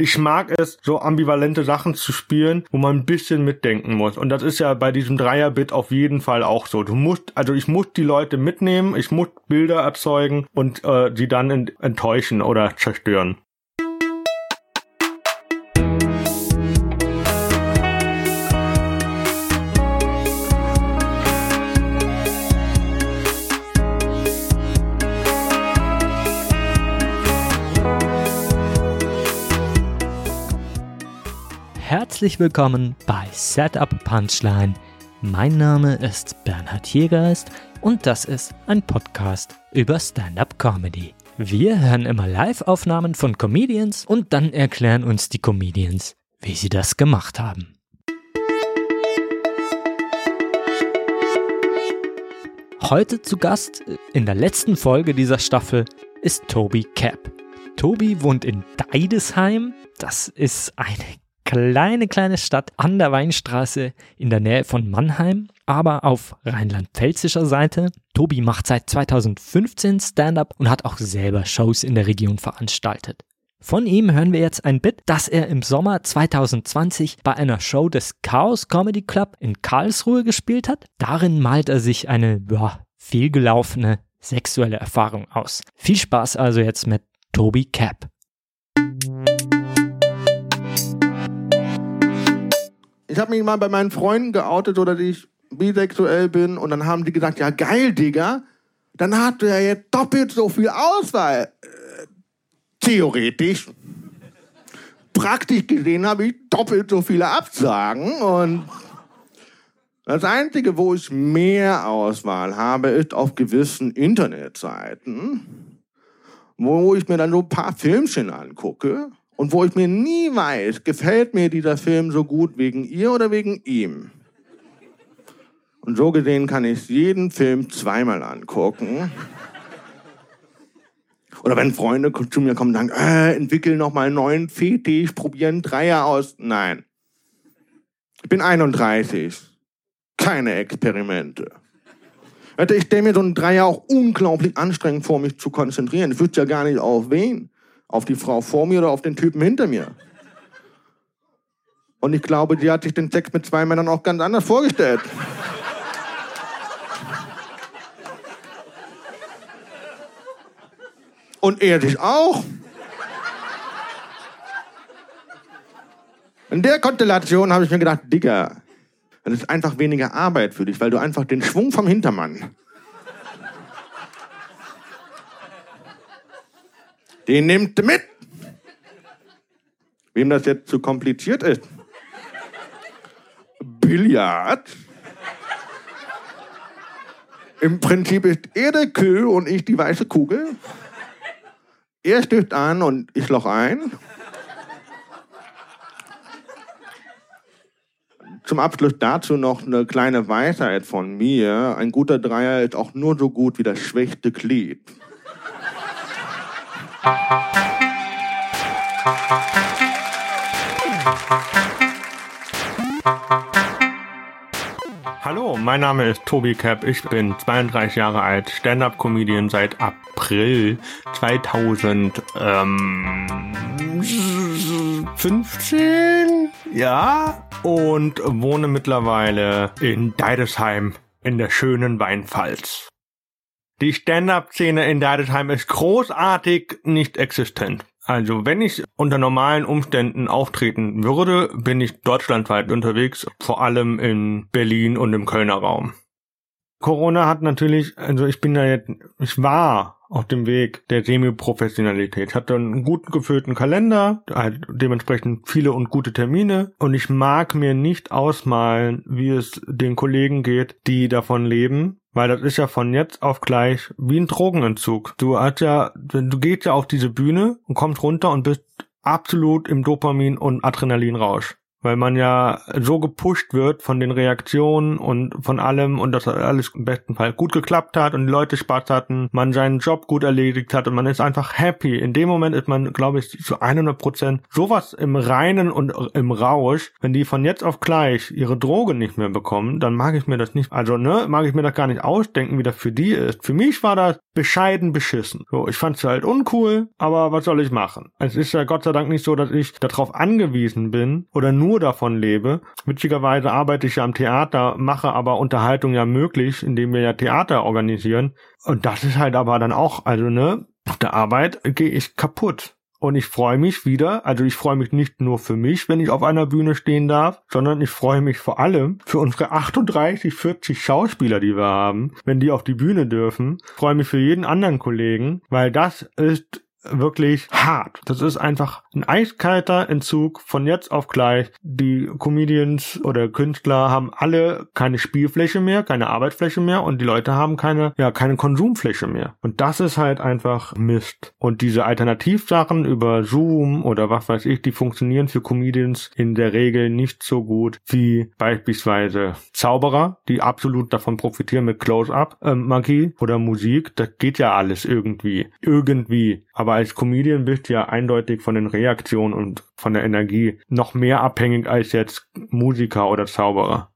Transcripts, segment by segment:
Ich mag es, so ambivalente Sachen zu spielen, wo man ein bisschen mitdenken muss. Und das ist ja bei diesem Dreier-Bit auf jeden Fall auch so. Du musst, also ich muss die Leute mitnehmen, ich muss Bilder erzeugen und äh, sie dann enttäuschen oder zerstören. Herzlich willkommen bei Setup Punchline. Mein Name ist Bernhard Hiergeist und das ist ein Podcast über Stand-up Comedy. Wir hören immer Live-Aufnahmen von Comedians und dann erklären uns die Comedians, wie sie das gemacht haben. Heute zu Gast in der letzten Folge dieser Staffel ist Toby Cap. Toby wohnt in Deidesheim. Das ist eine kleine, kleine Stadt an der Weinstraße in der Nähe von Mannheim, aber auf rheinland-pfälzischer Seite. Tobi macht seit 2015 Stand-up und hat auch selber Shows in der Region veranstaltet. Von ihm hören wir jetzt ein Bit, das er im Sommer 2020 bei einer Show des Chaos Comedy Club in Karlsruhe gespielt hat. Darin malt er sich eine ja, vielgelaufene sexuelle Erfahrung aus. Viel Spaß also jetzt mit Toby Cap. Ich habe mich mal bei meinen Freunden geoutet oder dass ich bisexuell bin und dann haben die gesagt, ja geil, Digga, dann hast du ja jetzt doppelt so viel Auswahl. Äh, theoretisch. Praktisch gesehen habe ich doppelt so viele Absagen und das Einzige, wo ich mehr Auswahl habe, ist auf gewissen Internetseiten, wo ich mir dann so ein paar Filmchen angucke und wo ich mir nie weiß, gefällt mir dieser Film so gut wegen ihr oder wegen ihm. Und so gesehen kann ich jeden Film zweimal angucken. Oder wenn Freunde zu mir kommen und sagen, äh, entwickel noch mal einen neuen Fetisch, probieren Dreier aus. Nein. Ich bin 31. Keine Experimente. Ich stelle mir so einen Dreier auch unglaublich anstrengend vor, mich zu konzentrieren. Ich wüsste ja gar nicht auf wen. Auf die Frau vor mir oder auf den Typen hinter mir. Und ich glaube, die hat sich den Sex mit zwei Männern auch ganz anders vorgestellt. Und er sich auch. In der Konstellation habe ich mir gedacht, Digga, das ist einfach weniger Arbeit für dich, weil du einfach den Schwung vom Hintermann Den nimmt mit. Wem das jetzt zu kompliziert ist. Billard. Im Prinzip ist er der Kühl und ich die weiße Kugel. Er stößt an und ich loch ein. Zum Abschluss dazu noch eine kleine Weisheit von mir. Ein guter Dreier ist auch nur so gut wie das schwächste Glied. Hallo, mein Name ist Tobi Cap. Ich bin 32 Jahre alt, Stand-up-Comedian seit April 2015. Ja, und wohne mittlerweile in Deidesheim in der schönen Weinpfalz. Die Stand-up-Szene in Deidesheim ist großartig nicht existent. Also wenn ich unter normalen Umständen auftreten würde, bin ich deutschlandweit unterwegs, vor allem in Berlin und im Kölner Raum. Corona hat natürlich, also ich bin da jetzt, ich war auf dem Weg der Semi-Professionalität. Ich hatte einen gut gefüllten Kalender, halt dementsprechend viele und gute Termine und ich mag mir nicht ausmalen, wie es den Kollegen geht, die davon leben, weil das ist ja von jetzt auf gleich wie ein Drogenentzug. Du hast ja, du gehst ja auf diese Bühne und kommst runter und bist absolut im Dopamin- und Adrenalinrausch. Weil man ja so gepusht wird von den Reaktionen und von allem und dass alles im besten Fall gut geklappt hat und die Leute Spaß hatten, man seinen Job gut erledigt hat und man ist einfach happy. In dem Moment ist man, glaube ich, zu 100 Prozent sowas im Reinen und im Rausch. Wenn die von jetzt auf gleich ihre Droge nicht mehr bekommen, dann mag ich mir das nicht, also ne, mag ich mir das gar nicht ausdenken, wie das für die ist. Für mich war das bescheiden beschissen. So, ich fand's halt uncool, aber was soll ich machen? Es ist ja Gott sei Dank nicht so, dass ich darauf angewiesen bin oder nur nur davon lebe. Witzigerweise arbeite ich ja am Theater, mache aber Unterhaltung ja möglich, indem wir ja Theater organisieren. Und das ist halt aber dann auch, also ne, auf der Arbeit gehe ich kaputt. Und ich freue mich wieder, also ich freue mich nicht nur für mich, wenn ich auf einer Bühne stehen darf, sondern ich freue mich vor allem für unsere 38, 40 Schauspieler, die wir haben, wenn die auf die Bühne dürfen. Ich freue mich für jeden anderen Kollegen, weil das ist wirklich hart. Das ist einfach ein eiskalter Entzug von jetzt auf gleich. Die Comedians oder Künstler haben alle keine Spielfläche mehr, keine Arbeitsfläche mehr und die Leute haben keine, ja, keine Konsumfläche mehr. Und das ist halt einfach Mist. Und diese Alternativsachen über Zoom oder was weiß ich, die funktionieren für Comedians in der Regel nicht so gut wie beispielsweise Zauberer, die absolut davon profitieren mit Close-Up-Magie ähm, oder Musik. Das geht ja alles irgendwie. Irgendwie. Aber als Comedian bist du ja eindeutig von den Reaktionen und von der Energie noch mehr abhängig als jetzt Musiker oder Zauberer.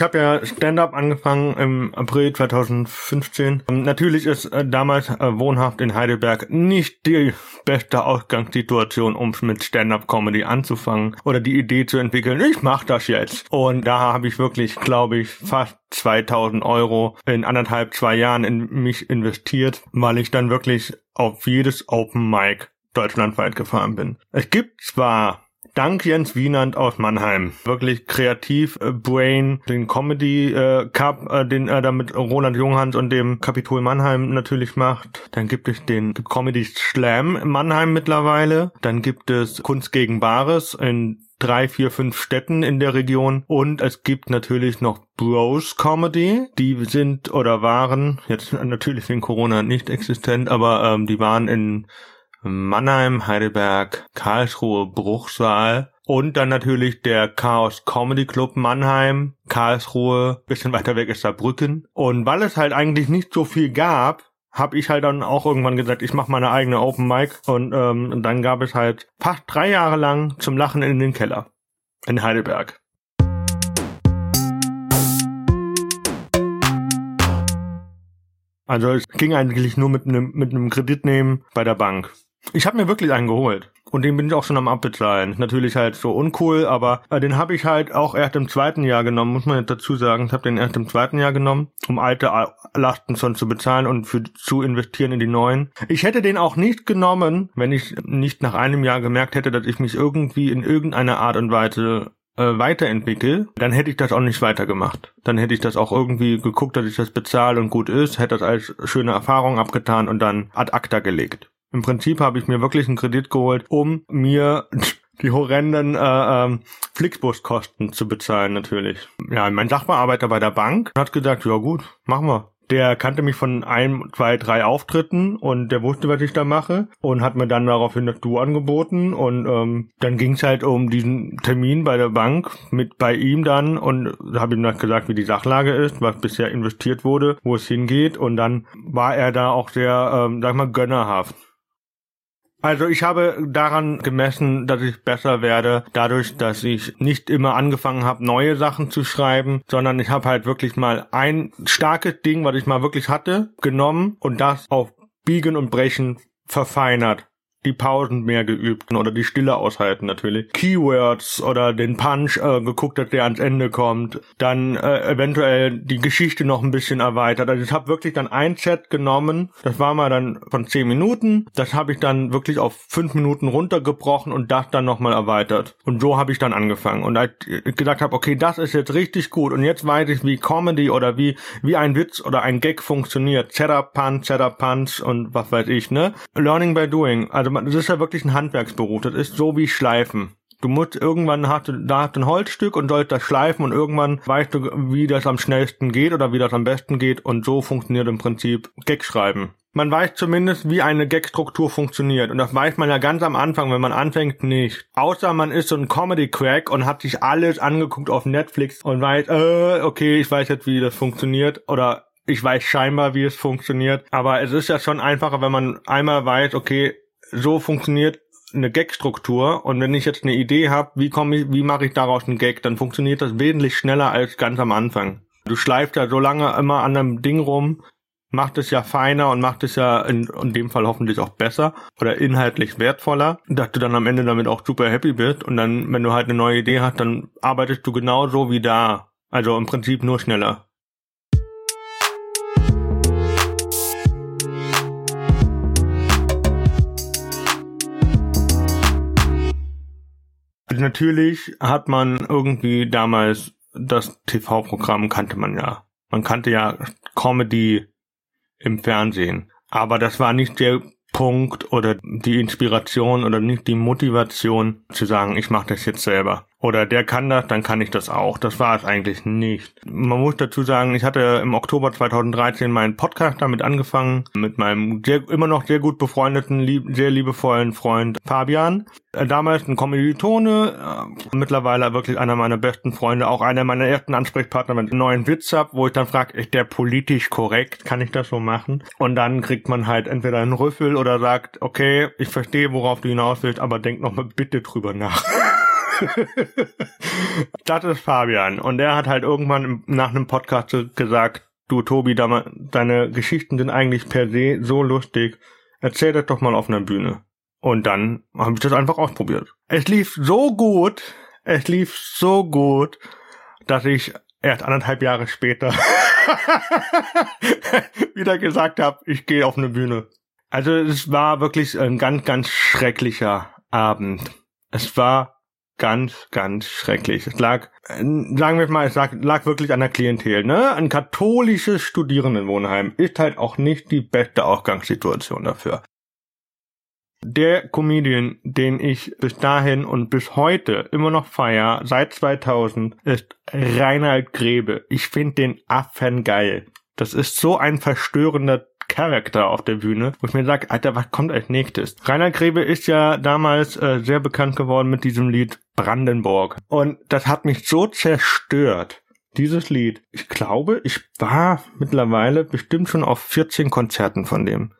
Ich habe ja Stand-up angefangen im April 2015. Natürlich ist äh, damals äh, wohnhaft in Heidelberg nicht die beste Ausgangssituation, um mit Stand-up-Comedy anzufangen oder die Idee zu entwickeln. Ich mache das jetzt. Und da habe ich wirklich, glaube ich, fast 2000 Euro in anderthalb, zwei Jahren in mich investiert, weil ich dann wirklich auf jedes Open Mic deutschlandweit gefahren bin. Es gibt zwar Dank Jens Wienand aus Mannheim. Wirklich kreativ, äh, Brain, den Comedy äh, Cup, äh, den er da mit Roland Junghans und dem Kapitol Mannheim natürlich macht. Dann gibt es den Comedy Slam Mannheim mittlerweile. Dann gibt es Kunst gegen Bares in drei, vier, fünf Städten in der Region. Und es gibt natürlich noch Bros Comedy. Die sind oder waren, jetzt natürlich wegen Corona nicht existent, aber ähm, die waren in Mannheim, Heidelberg, Karlsruhe, Bruchsal und dann natürlich der Chaos Comedy Club Mannheim, Karlsruhe, bisschen weiter weg ist Saarbrücken. Und weil es halt eigentlich nicht so viel gab, habe ich halt dann auch irgendwann gesagt, ich mache meine eigene Open Mic und ähm, dann gab es halt fast drei Jahre lang zum Lachen in den Keller in Heidelberg. Also es ging eigentlich nur mit einem mit einem Kredit nehmen bei der Bank. Ich habe mir wirklich einen geholt. Und den bin ich auch schon am Abbezahlen. Natürlich halt so uncool, aber äh, den habe ich halt auch erst im zweiten Jahr genommen, muss man jetzt dazu sagen. Ich habe den erst im zweiten Jahr genommen, um alte Lasten schon zu bezahlen und für zu investieren in die neuen. Ich hätte den auch nicht genommen, wenn ich nicht nach einem Jahr gemerkt hätte, dass ich mich irgendwie in irgendeiner Art und Weise äh, weiterentwickle, dann hätte ich das auch nicht weitergemacht. Dann hätte ich das auch irgendwie geguckt, dass ich das bezahle und gut ist, hätte das als schöne Erfahrung abgetan und dann ad acta gelegt. Im Prinzip habe ich mir wirklich einen Kredit geholt, um mir die horrenden äh, ähm, Flixbus-Kosten zu bezahlen natürlich. Ja, mein Sachbearbeiter bei der Bank hat gesagt, ja gut, machen wir der kannte mich von ein, zwei, drei Auftritten und der wusste, was ich da mache und hat mir dann daraufhin das Du angeboten und ähm, dann ging es halt um diesen Termin bei der Bank mit bei ihm dann und habe ihm dann gesagt, wie die Sachlage ist, was bisher investiert wurde, wo es hingeht und dann war er da auch sehr, ähm, sag mal, gönnerhaft. Also ich habe daran gemessen, dass ich besser werde, dadurch, dass ich nicht immer angefangen habe, neue Sachen zu schreiben, sondern ich habe halt wirklich mal ein starkes Ding, was ich mal wirklich hatte, genommen und das auf Biegen und Brechen verfeinert die Pausen mehr geübt oder die Stille aushalten natürlich. Keywords oder den Punch äh, geguckt, dass der ans Ende kommt. Dann äh, eventuell die Geschichte noch ein bisschen erweitert. Also ich habe wirklich dann ein Set genommen. Das war mal dann von zehn Minuten. Das habe ich dann wirklich auf fünf Minuten runtergebrochen und das dann nochmal erweitert. Und so habe ich dann angefangen. Und als ich gesagt habe, okay, das ist jetzt richtig gut. Und jetzt weiß ich, wie Comedy oder wie, wie ein Witz oder ein Gag funktioniert. Setup, Punch, Setup, Punch und was weiß ich, ne? Learning by doing. Also also das ist ja wirklich ein Handwerksberuf. Das ist so wie Schleifen. Du musst irgendwann hast du da hast du ein Holzstück und sollst das schleifen und irgendwann weißt du, wie das am schnellsten geht oder wie das am besten geht und so funktioniert im Prinzip Gag schreiben. man weiß zumindest, wie eine Gag-Struktur funktioniert. Und das weiß man ja ganz am Anfang, wenn man anfängt, nicht. Außer man ist so ein Comedy-Crack und hat sich alles angeguckt auf Netflix und weiß, äh, okay, ich weiß jetzt, wie das funktioniert. Oder ich weiß scheinbar, wie es funktioniert. Aber es ist ja schon einfacher, wenn man einmal weiß, okay, so funktioniert eine Gag-Struktur und wenn ich jetzt eine Idee habe, wie komme ich, wie mache ich daraus einen Gag, dann funktioniert das wesentlich schneller als ganz am Anfang. Du schleifst ja so lange immer an einem Ding rum, macht es ja feiner und macht es ja in, in dem Fall hoffentlich auch besser oder inhaltlich wertvoller, dass du dann am Ende damit auch super happy bist und dann, wenn du halt eine neue Idee hast, dann arbeitest du genauso wie da. Also im Prinzip nur schneller. Natürlich hat man irgendwie damals das TV-Programm kannte man ja. Man kannte ja Comedy im Fernsehen. Aber das war nicht der Punkt oder die Inspiration oder nicht die Motivation zu sagen, ich mache das jetzt selber oder der kann das, dann kann ich das auch. Das war es eigentlich nicht. Man muss dazu sagen, ich hatte im Oktober 2013 meinen Podcast damit angefangen, mit meinem sehr, immer noch sehr gut befreundeten, lieb, sehr liebevollen Freund Fabian. Äh, damals ein Kommilitone, äh, mittlerweile wirklich einer meiner besten Freunde, auch einer meiner ersten Ansprechpartner mit einem neuen Witz ab, wo ich dann frage, ist der politisch korrekt? Kann ich das so machen? Und dann kriegt man halt entweder einen Rüffel oder sagt, okay, ich verstehe, worauf du hinaus willst, aber denk noch mal bitte drüber nach. das ist Fabian. Und der hat halt irgendwann nach einem Podcast gesagt, du Tobi, deine Geschichten sind eigentlich per se so lustig. Erzähl das doch mal auf einer Bühne. Und dann habe ich das einfach ausprobiert. Es lief so gut, es lief so gut, dass ich erst anderthalb Jahre später wieder gesagt habe, ich gehe auf eine Bühne. Also es war wirklich ein ganz, ganz schrecklicher Abend. Es war ganz, ganz schrecklich. Es lag, sagen wir mal, es lag, lag wirklich an der Klientel. Ne? Ein katholisches Studierendenwohnheim ist halt auch nicht die beste Ausgangssituation dafür. Der Comedian, den ich bis dahin und bis heute immer noch feier, seit 2000, ist Reinhard Grebe. Ich finde den Affen geil. Das ist so ein verstörender Charakter auf der Bühne, wo ich mir sage, Alter, was kommt als nächstes? Rainer Grebe ist ja damals äh, sehr bekannt geworden mit diesem Lied Brandenburg. Und das hat mich so zerstört. Dieses Lied. Ich glaube, ich war mittlerweile bestimmt schon auf 14 Konzerten von dem.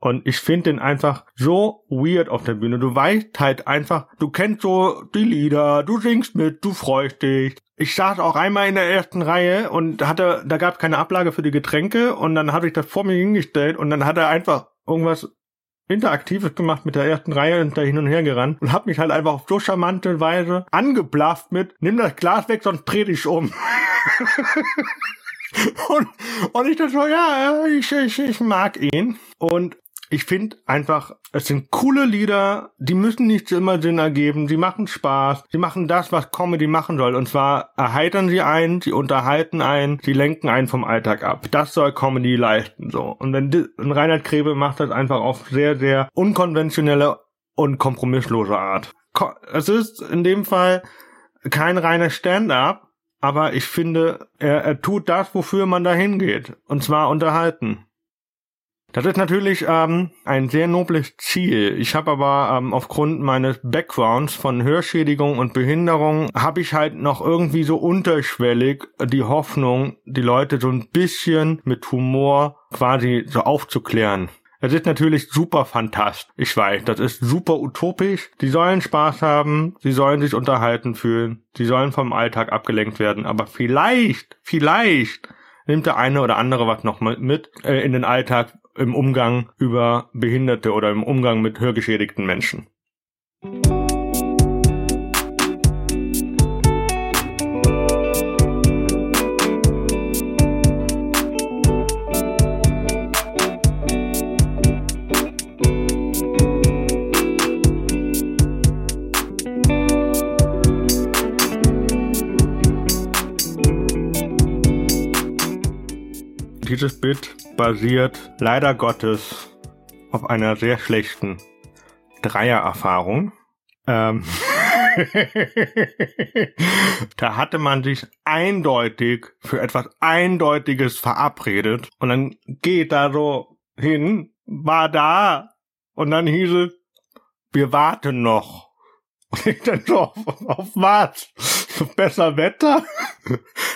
Und ich finde den einfach so weird auf der Bühne. Du weißt halt einfach, du kennst so die Lieder, du singst mit, du freust dich. Ich saß auch einmal in der ersten Reihe und hatte, da gab es keine Ablage für die Getränke und dann habe ich das vor mir hingestellt und dann hat er einfach irgendwas Interaktives gemacht mit der ersten Reihe und da hin und her gerannt und hab mich halt einfach auf so charmante Weise angeblafft mit, nimm das Glas weg, sonst dreh dich um. und, und ich dachte so, ja, ich, ich, ich mag ihn. Und ich finde einfach, es sind coole Lieder, die müssen nicht immer Sinn ergeben, sie machen Spaß, sie machen das, was Comedy machen soll. Und zwar erheitern sie einen, sie unterhalten einen, sie lenken einen vom Alltag ab. Das soll Comedy leisten, so. Und wenn und Reinhard Krebe macht das einfach auf sehr, sehr unkonventionelle und kompromisslose Art. Es ist in dem Fall kein reiner Stand-up, aber ich finde, er, er tut das, wofür man da hingeht. Und zwar unterhalten. Das ist natürlich ähm, ein sehr nobles Ziel. Ich habe aber ähm, aufgrund meines Backgrounds von Hörschädigung und Behinderung habe ich halt noch irgendwie so unterschwellig die Hoffnung, die Leute so ein bisschen mit Humor quasi so aufzuklären. Es ist natürlich super fantastisch. Ich weiß, das ist super utopisch. Die sollen Spaß haben, sie sollen sich unterhalten fühlen, sie sollen vom Alltag abgelenkt werden. Aber vielleicht, vielleicht nimmt der eine oder andere was noch mit äh, in den Alltag, im Umgang über Behinderte oder im Umgang mit hörgeschädigten Menschen. Dieses Bit basiert leider Gottes auf einer sehr schlechten Dreiererfahrung. Ähm da hatte man sich eindeutig für etwas Eindeutiges verabredet und dann geht da so hin, war da. Und dann hieß es, wir warten noch. Und ich dann so, auf, auf was? Besser Wetter?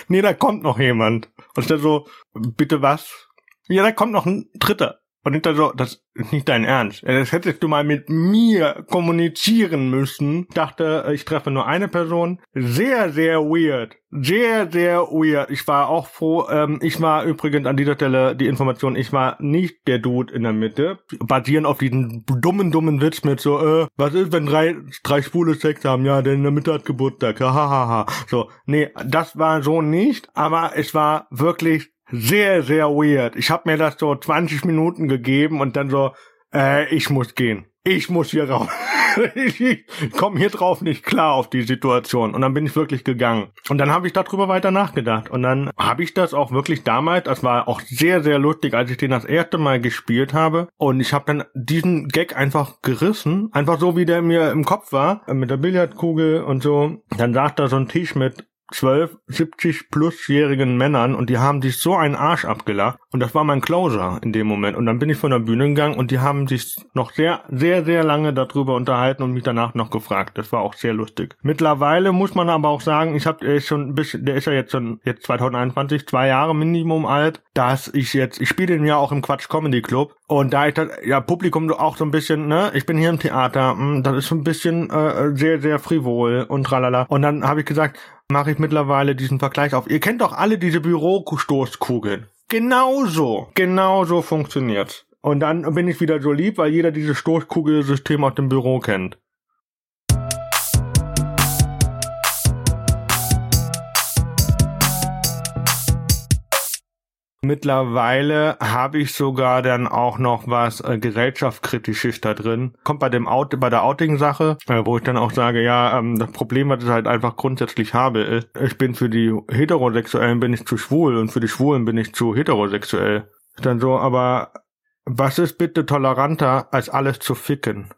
nee, da kommt noch jemand. Und dann so, bitte was? Ja, da kommt noch ein Dritter. Und ich dann so, das ist nicht dein Ernst. Das hättest du mal mit mir kommunizieren müssen. Ich dachte, ich treffe nur eine Person. Sehr, sehr weird. Sehr, sehr weird. Ich war auch froh. Ähm, ich war übrigens an dieser Stelle die Information, ich war nicht der Dude in der Mitte. Basierend auf diesen dummen, dummen Witz mit so, äh, was ist, wenn drei, drei Schwule Sex haben? Ja, der in der Mitte hat Geburtstag. Hahaha. So, nee, das war so nicht. Aber es war wirklich sehr, sehr weird. Ich habe mir das so 20 Minuten gegeben und dann so, äh, ich muss gehen. Ich muss hier raus. ich komme hier drauf nicht klar auf die Situation. Und dann bin ich wirklich gegangen. Und dann habe ich darüber weiter nachgedacht. Und dann habe ich das auch wirklich damals, das war auch sehr, sehr lustig, als ich den das erste Mal gespielt habe. Und ich habe dann diesen Gag einfach gerissen. Einfach so, wie der mir im Kopf war. Mit der Billardkugel und so. Dann saß da so ein Tisch mit 12, 70 plusjährigen Männern und die haben sich so einen Arsch abgelacht und das war mein Closer in dem Moment und dann bin ich von der Bühne gegangen und die haben sich noch sehr, sehr, sehr lange darüber unterhalten und mich danach noch gefragt. Das war auch sehr lustig. Mittlerweile muss man aber auch sagen, ich habe schon ein bisschen, der ist ja jetzt schon jetzt 2021, zwei Jahre Minimum alt, dass ich jetzt, ich spiele den ja auch im Quatsch Comedy Club und da ich das, ja, Publikum auch so ein bisschen, ne, ich bin hier im Theater, mh, das ist so ein bisschen äh, sehr, sehr frivol und tralala. Und dann habe ich gesagt, mache ich mittlerweile diesen Vergleich auf. Ihr kennt doch alle diese Bürostoßkugeln. Genauso, genauso funktioniert's. Und dann bin ich wieder so lieb, weil jeder dieses Stoßkugelsystem aus dem Büro kennt. Mittlerweile habe ich sogar dann auch noch was äh, gesellschaftskritisches da drin. Kommt bei dem Out bei der Outing-Sache, äh, wo ich dann auch sage, ja, ähm, das Problem, was ich halt einfach grundsätzlich habe, ist, ich bin für die Heterosexuellen bin ich zu schwul und für die Schwulen bin ich zu heterosexuell. Dann so, aber was ist bitte toleranter, als alles zu ficken?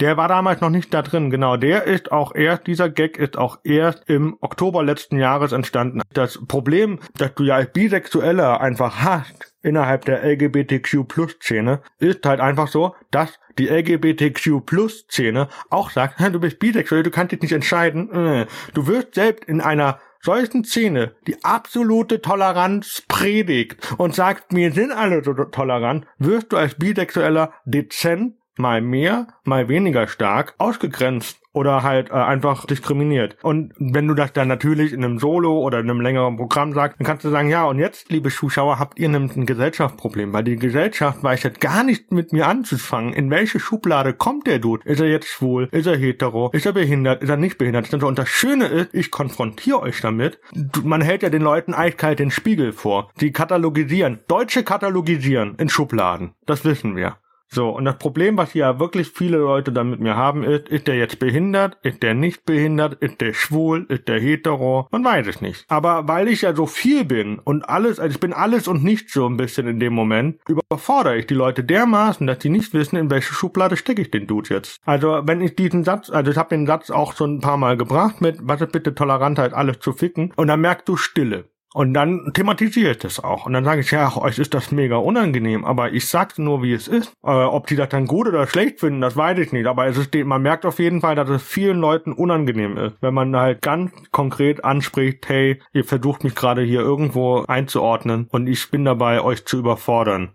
Der war damals noch nicht da drin, genau. Der ist auch erst, dieser Gag ist auch erst im Oktober letzten Jahres entstanden. Das Problem, dass du ja als Bisexueller einfach hast, innerhalb der LGBTQ-Plus-Szene, ist halt einfach so, dass die LGBTQ-Plus-Szene auch sagt, du bist bisexuell, du kannst dich nicht entscheiden. Äh, du wirst selbst in einer solchen Szene die absolute Toleranz predigt und sagt, wir sind alle so tolerant, wirst du als Bisexueller dezent mal mehr, mal weniger stark ausgegrenzt oder halt äh, einfach diskriminiert. Und wenn du das dann natürlich in einem Solo oder in einem längeren Programm sagst, dann kannst du sagen, ja, und jetzt, liebe Zuschauer, habt ihr nämlich ein Gesellschaftsproblem, weil die Gesellschaft weiß jetzt gar nicht mit mir anzufangen. In welche Schublade kommt der Dude? Ist er jetzt schwul? Ist er hetero? Ist er behindert? Ist er nicht behindert? Und das Schöne ist, ich konfrontiere euch damit. Man hält ja den Leuten eiskalt den Spiegel vor. Die katalogisieren, Deutsche katalogisieren in Schubladen. Das wissen wir. So, und das Problem, was ja wirklich viele Leute dann mit mir haben, ist, ist der jetzt behindert, ist der nicht behindert, ist der schwul, ist der hetero, man weiß es nicht. Aber weil ich ja so viel bin und alles, also ich bin alles und nicht so ein bisschen in dem Moment, überfordere ich die Leute dermaßen, dass sie nicht wissen, in welche Schublade stecke ich den Dude jetzt. Also, wenn ich diesen Satz, also ich habe den Satz auch schon ein paar Mal gebracht mit, was ist bitte Tolerantheit, alles zu ficken, und dann merkst du Stille. Und dann thematisiere ich das auch. Und dann sage ich, ja, euch ist das mega unangenehm, aber ich sag's nur, wie es ist. Äh, ob die das dann gut oder schlecht finden, das weiß ich nicht. Aber es ist, man merkt auf jeden Fall, dass es vielen Leuten unangenehm ist. Wenn man halt ganz konkret anspricht, hey, ihr versucht mich gerade hier irgendwo einzuordnen und ich bin dabei, euch zu überfordern.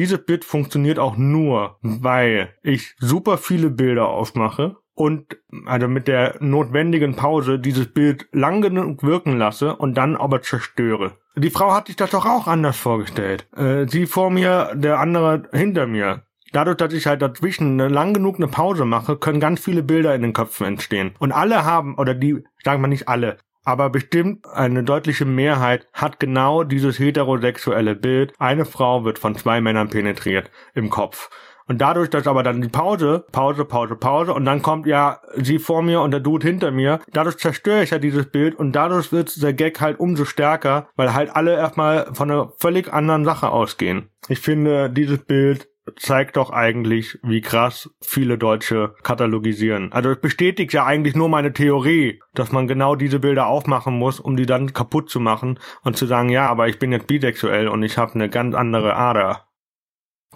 Dieses Bit funktioniert auch nur, weil ich super viele Bilder aufmache und also mit der notwendigen Pause dieses Bild lang genug wirken lasse und dann aber zerstöre. Die Frau hat sich das doch auch anders vorgestellt. Äh, sie vor mir, der andere hinter mir. Dadurch, dass ich halt dazwischen lang genug eine Pause mache, können ganz viele Bilder in den Köpfen entstehen. Und alle haben, oder die, sagen wir nicht alle, aber bestimmt eine deutliche Mehrheit hat genau dieses heterosexuelle Bild. Eine Frau wird von zwei Männern penetriert im Kopf. Und dadurch, dass aber dann die Pause, Pause, Pause, Pause und dann kommt ja sie vor mir und der Dude hinter mir, dadurch zerstöre ich ja dieses Bild und dadurch wird der Gag halt umso stärker, weil halt alle erstmal von einer völlig anderen Sache ausgehen. Ich finde dieses Bild zeigt doch eigentlich, wie krass viele Deutsche katalogisieren. Also es bestätigt ja eigentlich nur meine Theorie, dass man genau diese Bilder aufmachen muss, um die dann kaputt zu machen und zu sagen, ja, aber ich bin jetzt bisexuell und ich habe eine ganz andere Ader.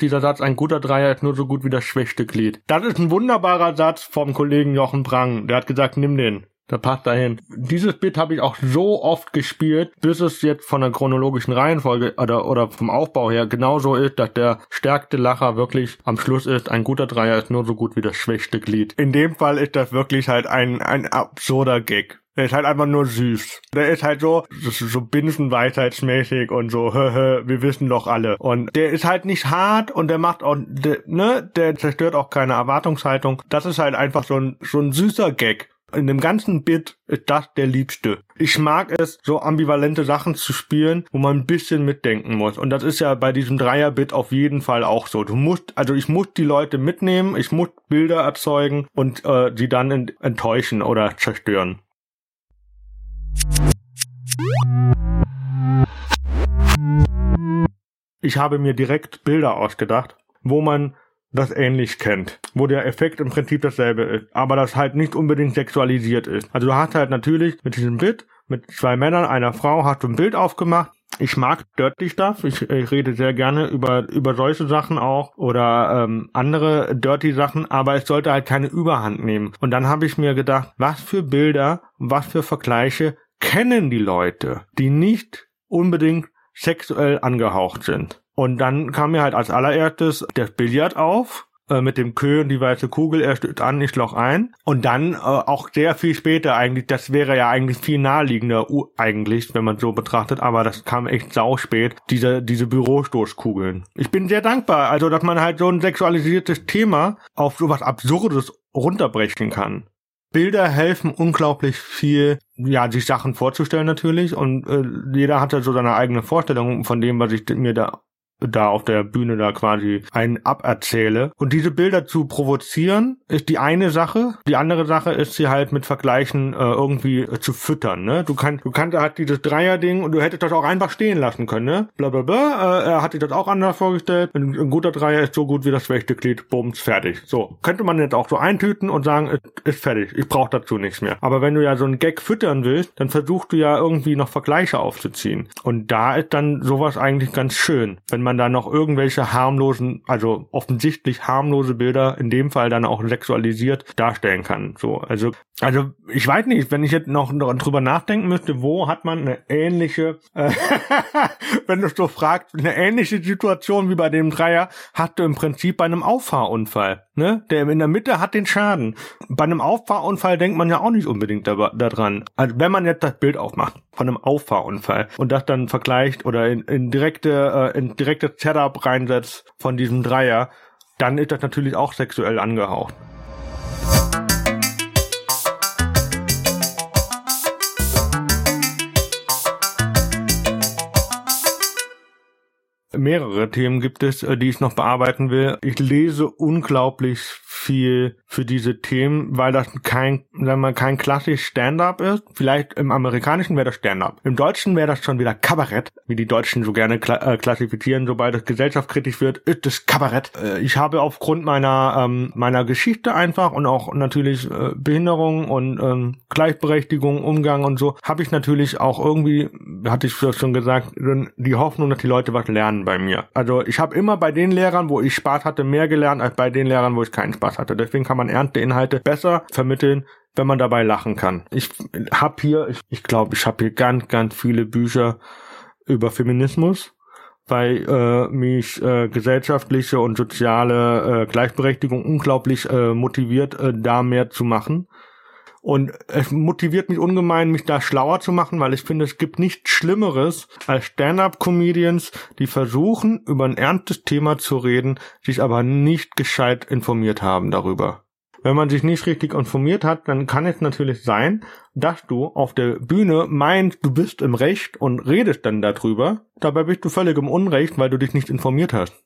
Dieser Satz, ein guter Dreier ist nur so gut wie das schwächste Glied. Das ist ein wunderbarer Satz vom Kollegen Jochen Prang. Der hat gesagt, nimm den. Da passt dahin. Dieses Bit habe ich auch so oft gespielt, bis es jetzt von der chronologischen Reihenfolge oder, oder vom Aufbau her genauso ist, dass der stärkste Lacher wirklich am Schluss ist, ein guter Dreier ist nur so gut wie das schwächste Glied. In dem Fall ist das wirklich halt ein, ein absurder Gag. Der ist halt einfach nur süß. Der ist halt so, so binsenweisheitsmäßig und so, wir wissen doch alle. Und der ist halt nicht hart und der macht auch, der, ne, der zerstört auch keine Erwartungshaltung. Das ist halt einfach so ein, so ein süßer Gag in dem ganzen Bit ist das der liebste. Ich mag es, so ambivalente Sachen zu spielen, wo man ein bisschen mitdenken muss. Und das ist ja bei diesem Dreier-Bit auf jeden Fall auch so. Du musst, also ich muss die Leute mitnehmen, ich muss Bilder erzeugen und äh, sie dann enttäuschen oder zerstören. Ich habe mir direkt Bilder ausgedacht, wo man das ähnlich kennt, wo der Effekt im Prinzip dasselbe ist, aber das halt nicht unbedingt sexualisiert ist. Also du hast halt natürlich mit diesem Bild, mit zwei Männern, einer Frau, hast du ein Bild aufgemacht. Ich mag Dirty Stuff. Ich, ich rede sehr gerne über, über solche Sachen auch oder ähm, andere Dirty Sachen, aber es sollte halt keine Überhand nehmen. Und dann habe ich mir gedacht, was für Bilder, was für Vergleiche kennen die Leute, die nicht unbedingt sexuell angehaucht sind. Und dann kam mir halt als allererstes das Billard auf äh, mit dem Kö und die weiße Kugel, er stößt an, ich loch ein. Und dann äh, auch sehr viel später eigentlich, das wäre ja eigentlich viel naheliegender eigentlich, wenn man so betrachtet, aber das kam echt sau spät, diese, diese Bürostoßkugeln. Ich bin sehr dankbar, also dass man halt so ein sexualisiertes Thema auf sowas Absurdes runterbrechen kann. Bilder helfen unglaublich viel, ja, sich Sachen vorzustellen natürlich und äh, jeder hat ja so seine eigene Vorstellung von dem, was ich mir da da auf der Bühne da quasi einen aberzähle. Und diese Bilder zu provozieren, ist die eine Sache. Die andere Sache ist, sie halt mit Vergleichen äh, irgendwie äh, zu füttern. Ne? Du kannst, du kannst halt dieses Dreier-Ding und du hättest das auch einfach stehen lassen können. Ne? Blablabla. Äh, er hat sich das auch anders vorgestellt. Ein, ein, guter Dreier ist so gut wie das schwächste Glied. Bums, fertig. So. Könnte man jetzt auch so eintüten und sagen, ist, ist fertig. Ich brauche dazu nichts mehr. Aber wenn du ja so einen Gag füttern willst, dann versuchst du ja irgendwie noch Vergleiche aufzuziehen. Und da ist dann sowas eigentlich ganz schön. Wenn man da noch irgendwelche harmlosen, also offensichtlich harmlose Bilder, in dem Fall dann auch sexualisiert darstellen kann. So, also, also ich weiß nicht, wenn ich jetzt noch drüber nachdenken müsste, wo hat man eine ähnliche, äh, wenn du so fragst, eine ähnliche Situation wie bei dem Dreier, hast du im Prinzip bei einem Auffahrunfall. Ne? Der in der Mitte hat den Schaden. Bei einem Auffahrunfall denkt man ja auch nicht unbedingt daran. Also wenn man jetzt das Bild aufmacht von einem Auffahrunfall und das dann vergleicht oder in, in direkte, äh, in direkte Setup reinsetzt von diesem Dreier, dann ist das natürlich auch sexuell angehaucht. Mehrere Themen gibt es, äh, die ich noch bearbeiten will. Ich lese unglaublich viel für diese Themen, weil das kein, sagen wir kein klassisch Stand-up ist. Vielleicht im amerikanischen wäre das Stand-up. Im deutschen wäre das schon wieder Kabarett, wie die Deutschen so gerne kla äh, klassifizieren. Sobald es gesellschaftskritisch wird, ist es Kabarett. Äh, ich habe aufgrund meiner ähm, meiner Geschichte einfach und auch natürlich äh, Behinderung und ähm, Gleichberechtigung, Umgang und so, habe ich natürlich auch irgendwie, hatte ich schon gesagt, die Hoffnung, dass die Leute was lernen bei mir. Also ich habe immer bei den Lehrern, wo ich Spaß hatte, mehr gelernt als bei den Lehrern, wo ich keinen Spaß hatte. Deswegen kann man Ernte-Inhalte besser vermitteln, wenn man dabei lachen kann. Ich habe hier, ich, ich glaube, ich habe hier ganz, ganz viele Bücher über Feminismus, weil äh, mich äh, gesellschaftliche und soziale äh, Gleichberechtigung unglaublich äh, motiviert, äh, da mehr zu machen. Und es motiviert mich ungemein, mich da schlauer zu machen, weil ich finde, es gibt nichts Schlimmeres als Stand-up-Comedians, die versuchen, über ein ernstes Thema zu reden, sich aber nicht gescheit informiert haben darüber. Wenn man sich nicht richtig informiert hat, dann kann es natürlich sein, dass du auf der Bühne meinst, du bist im Recht und redest dann darüber. Dabei bist du völlig im Unrecht, weil du dich nicht informiert hast.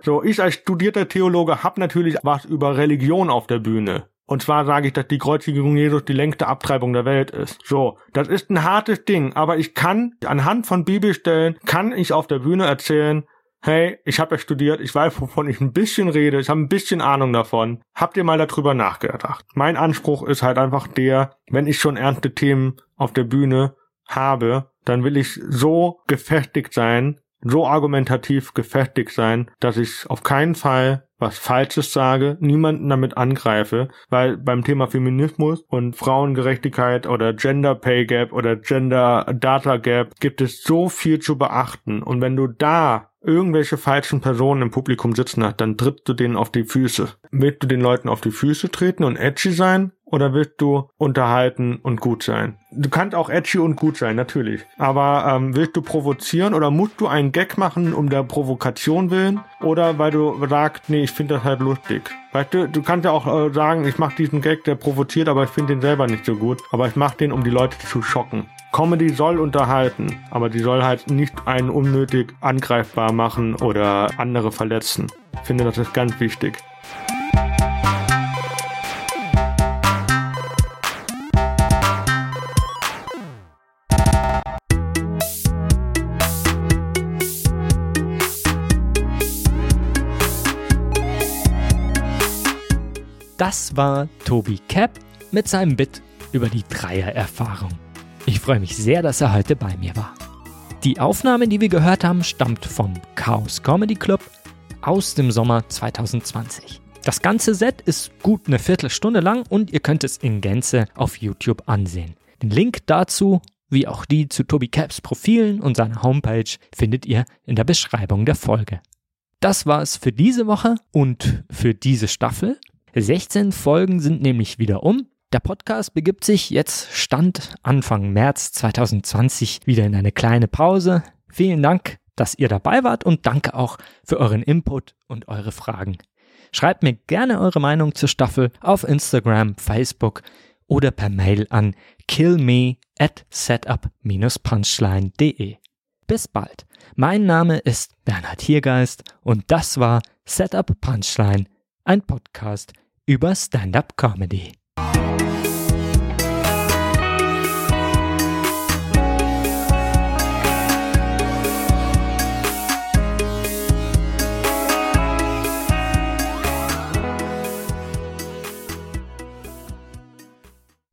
So, ich als studierter Theologe hab natürlich was über Religion auf der Bühne. Und zwar sage ich, dass die Kreuzigung Jesus die längste Abtreibung der Welt ist. So, das ist ein hartes Ding, aber ich kann anhand von Bibelstellen kann ich auf der Bühne erzählen, hey, ich habe ja studiert, ich weiß, wovon ich ein bisschen rede, ich habe ein bisschen Ahnung davon. Habt ihr mal darüber nachgedacht? Mein Anspruch ist halt einfach der, wenn ich schon ernste Themen auf der Bühne habe, dann will ich so gefestigt sein, so argumentativ gefestigt sein, dass ich auf keinen Fall was Falsches sage, niemanden damit angreife, weil beim Thema Feminismus und Frauengerechtigkeit oder Gender Pay Gap oder Gender Data Gap gibt es so viel zu beachten. Und wenn du da irgendwelche falschen Personen im Publikum sitzen hast, dann trittst du denen auf die Füße. Willst du den Leuten auf die Füße treten und edgy sein? Oder willst du unterhalten und gut sein? Du kannst auch edgy und gut sein, natürlich. Aber ähm, willst du provozieren oder musst du einen Gag machen um der Provokation willen? Oder weil du sagst, nee, ich finde das halt lustig. Weißt du, du kannst ja auch äh, sagen, ich mache diesen Gag, der provoziert, aber ich finde den selber nicht so gut. Aber ich mache den, um die Leute zu schocken. Comedy soll unterhalten, aber die soll halt nicht einen unnötig angreifbar machen oder andere verletzen. Ich finde, das ist ganz wichtig. Das war Tobi Cap mit seinem Bit über die Dreiererfahrung. Ich freue mich sehr, dass er heute bei mir war. Die Aufnahme, die wir gehört haben, stammt vom Chaos Comedy Club aus dem Sommer 2020. Das ganze Set ist gut eine Viertelstunde lang und ihr könnt es in Gänze auf YouTube ansehen. Den Link dazu, wie auch die zu Tobi Caps Profilen und seiner Homepage, findet ihr in der Beschreibung der Folge. Das war es für diese Woche und für diese Staffel. 16 Folgen sind nämlich wieder um. Der Podcast begibt sich jetzt Stand Anfang März 2020 wieder in eine kleine Pause. Vielen Dank, dass ihr dabei wart und danke auch für euren Input und eure Fragen. Schreibt mir gerne eure Meinung zur Staffel auf Instagram, Facebook oder per Mail an killme at setup-punchline.de. Bis bald. Mein Name ist Bernhard Hiergeist und das war Setup Punchline, ein Podcast über Stand-up Comedy.